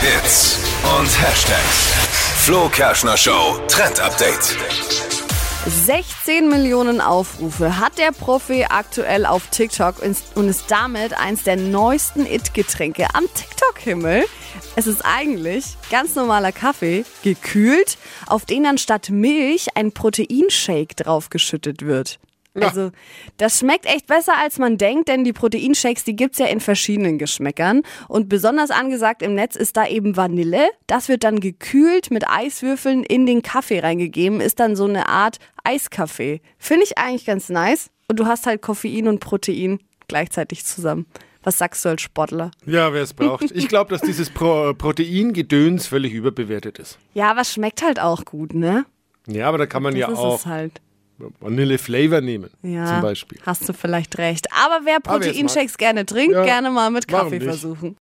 Hits und Hashtags. Flo Kerschner Show Trend Update. 16 Millionen Aufrufe hat der Profi aktuell auf TikTok und ist damit eins der neuesten It-Getränke am TikTok-Himmel. Es ist eigentlich ganz normaler Kaffee, gekühlt, auf den dann statt Milch ein Proteinshake draufgeschüttet wird. Ja. Also, das schmeckt echt besser, als man denkt, denn die Proteinshakes, die gibt's ja in verschiedenen Geschmäckern. Und besonders angesagt im Netz ist da eben Vanille. Das wird dann gekühlt mit Eiswürfeln in den Kaffee reingegeben, ist dann so eine Art Eiskaffee. Finde ich eigentlich ganz nice. Und du hast halt Koffein und Protein gleichzeitig zusammen. Was sagst du als Sportler? Ja, wer es braucht. Ich glaube, dass dieses Pro Proteingedöns völlig überbewertet ist. Ja, aber es schmeckt halt auch gut, ne? Ja, aber da kann man Das ja ist auch es halt. Vanille-Flavor nehmen, Ja, zum Beispiel. hast du vielleicht recht. Aber wer Proteinshakes gerne trinkt, Ja, gerne mal mit Kaffee versuchen.